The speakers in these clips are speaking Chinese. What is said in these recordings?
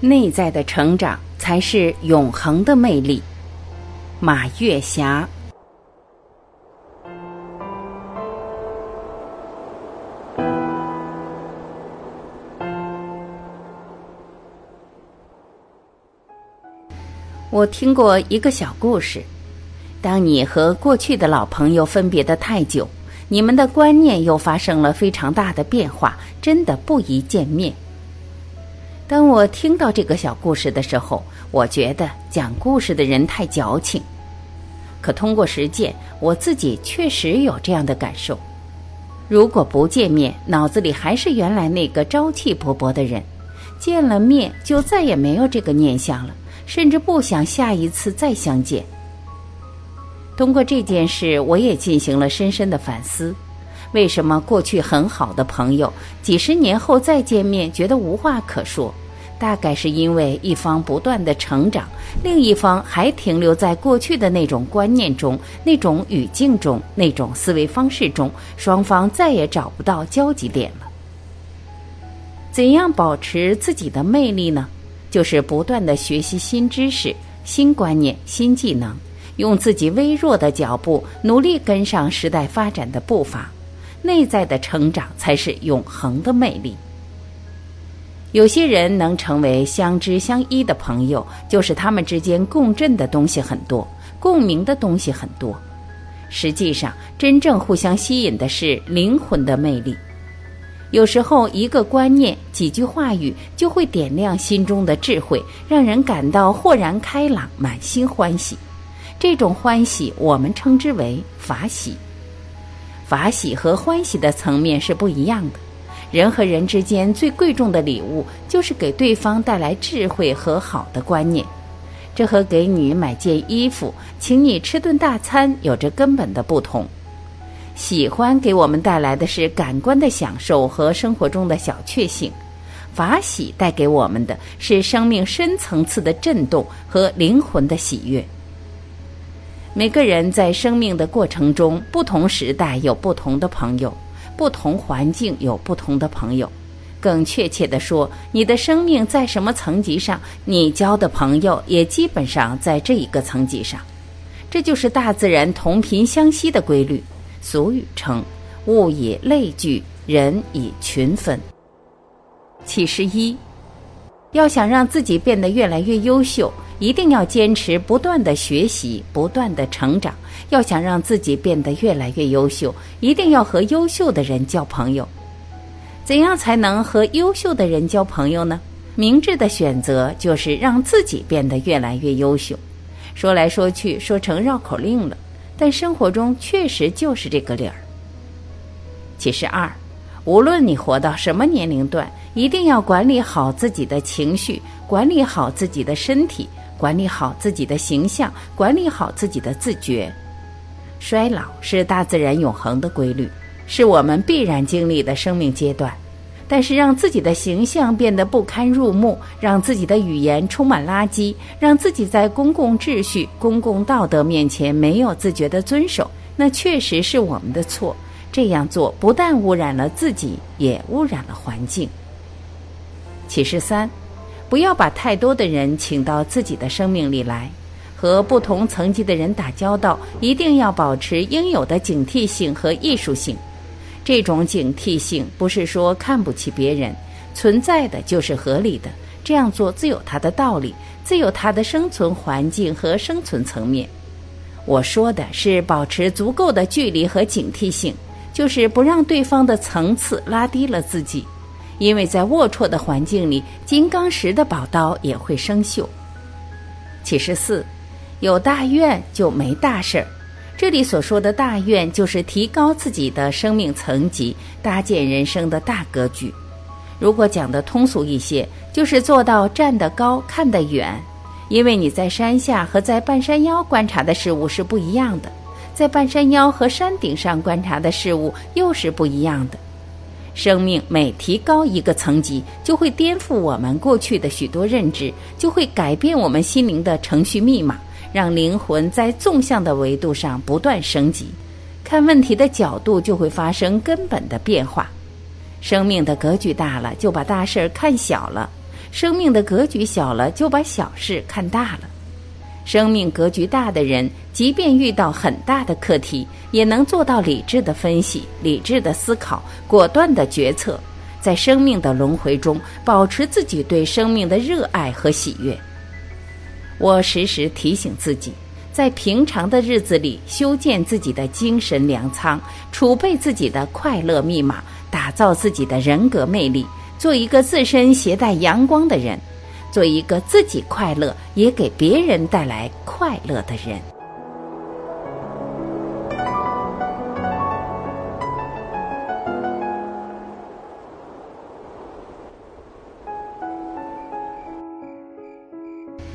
内在的成长才是永恒的魅力。马月霞。我听过一个小故事：当你和过去的老朋友分别的太久，你们的观念又发生了非常大的变化，真的不宜见面。当我听到这个小故事的时候，我觉得讲故事的人太矫情。可通过实践，我自己确实有这样的感受。如果不见面，脑子里还是原来那个朝气勃勃的人；见了面，就再也没有这个念想了，甚至不想下一次再相见。通过这件事，我也进行了深深的反思：为什么过去很好的朋友，几十年后再见面，觉得无话可说？大概是因为一方不断的成长，另一方还停留在过去的那种观念中、那种语境中、那种思维方式中，双方再也找不到交集点了。怎样保持自己的魅力呢？就是不断的学习新知识、新观念、新技能，用自己微弱的脚步努力跟上时代发展的步伐。内在的成长才是永恒的魅力。有些人能成为相知相依的朋友，就是他们之间共振的东西很多，共鸣的东西很多。实际上，真正互相吸引的是灵魂的魅力。有时候，一个观念、几句话语就会点亮心中的智慧，让人感到豁然开朗、满心欢喜。这种欢喜，我们称之为法喜。法喜和欢喜的层面是不一样的。人和人之间最贵重的礼物，就是给对方带来智慧和好的观念。这和给你买件衣服、请你吃顿大餐有着根本的不同。喜欢给我们带来的是感官的享受和生活中的小确幸，法喜带给我们的是生命深层次的震动和灵魂的喜悦。每个人在生命的过程中，不同时代有不同的朋友。不同环境有不同的朋友，更确切地说，你的生命在什么层级上，你交的朋友也基本上在这一个层级上。这就是大自然同频相吸的规律。俗语称：“物以类聚，人以群分。”启示一：要想让自己变得越来越优秀。一定要坚持不断的学习，不断的成长。要想让自己变得越来越优秀，一定要和优秀的人交朋友。怎样才能和优秀的人交朋友呢？明智的选择就是让自己变得越来越优秀。说来说去说成绕口令了，但生活中确实就是这个理儿。其实二，无论你活到什么年龄段，一定要管理好自己的情绪，管理好自己的身体。管理好自己的形象，管理好自己的自觉。衰老是大自然永恒的规律，是我们必然经历的生命阶段。但是，让自己的形象变得不堪入目，让自己的语言充满垃圾，让自己在公共秩序、公共道德面前没有自觉的遵守，那确实是我们的错。这样做不但污染了自己，也污染了环境。启示三。不要把太多的人请到自己的生命里来，和不同层级的人打交道，一定要保持应有的警惕性和艺术性。这种警惕性不是说看不起别人，存在的就是合理的，这样做自有它的道理，自有它的生存环境和生存层面。我说的是保持足够的距离和警惕性，就是不让对方的层次拉低了自己。因为在龌龊的环境里，金刚石的宝刀也会生锈。启示四，有大愿就没大事儿。这里所说的大愿，就是提高自己的生命层级，搭建人生的大格局。如果讲的通俗一些，就是做到站得高，看得远。因为你在山下和在半山腰观察的事物是不一样的，在半山腰和山顶上观察的事物又是不一样的。生命每提高一个层级，就会颠覆我们过去的许多认知，就会改变我们心灵的程序密码，让灵魂在纵向的维度上不断升级，看问题的角度就会发生根本的变化。生命的格局大了，就把大事儿看小了；生命的格局小了，就把小事看大了。生命格局大的人，即便遇到很大的课题，也能做到理智的分析、理智的思考、果断的决策，在生命的轮回中保持自己对生命的热爱和喜悦。我时时提醒自己，在平常的日子里修建自己的精神粮仓，储备自己的快乐密码，打造自己的人格魅力，做一个自身携带阳光的人。做一个自己快乐，也给别人带来快乐的人。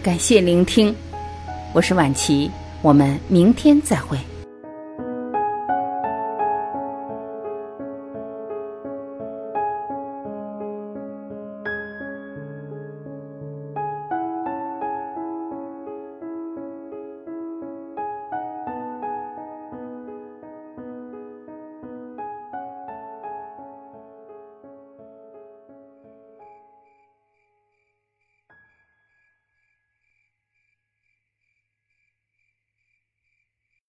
感谢聆听，我是晚琪，我们明天再会。